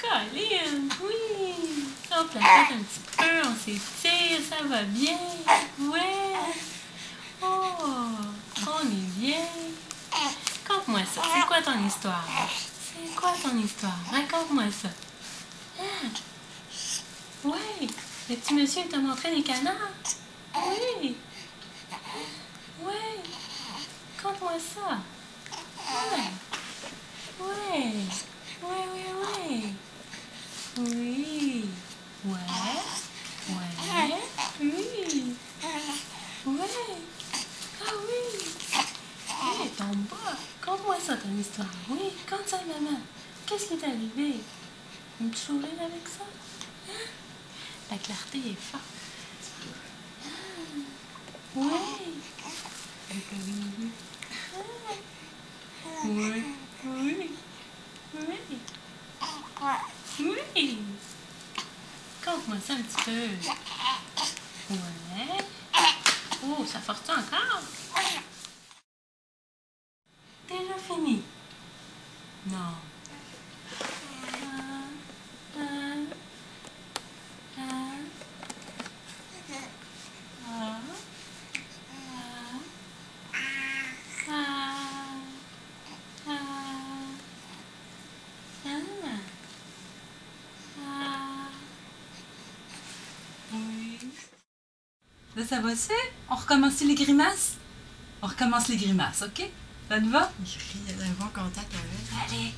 Colline, oui. Hop, la tête un petit peu, on s'étire, ça va bien. Ouais. Oh, on est bien. Conte-moi ça. C'est quoi ton histoire? C'est quoi ton histoire? Raconte-moi ça. Ah. Oui. Le petit monsieur t'a montré les canards? Oui. Oui. Conte-moi ça. Ouais. Ouais. Ouais, ouais, ouais. Oui. Ouais. Ouais. Oui. Ouais. Ah oui. Hé, tombe pas. Conte-moi ça, ton histoire. Oui, conte ça, maman. Qu'est-ce qui est arrivé? Une sourire avec ça? Hein? La clarté est forte. Ah. Oui. Ah. Oui. Oui. Oui. Conte-moi ça un petit peu. Ouais. Oh, ça force encore? Déjà fini? Non. Ah, ah, ah, ah, ah, ah, ah. Oui. Là, ça va c'est On recommence les grimaces? On recommence les grimaces, ok? Ça te va? A un bon contact avec. Allez,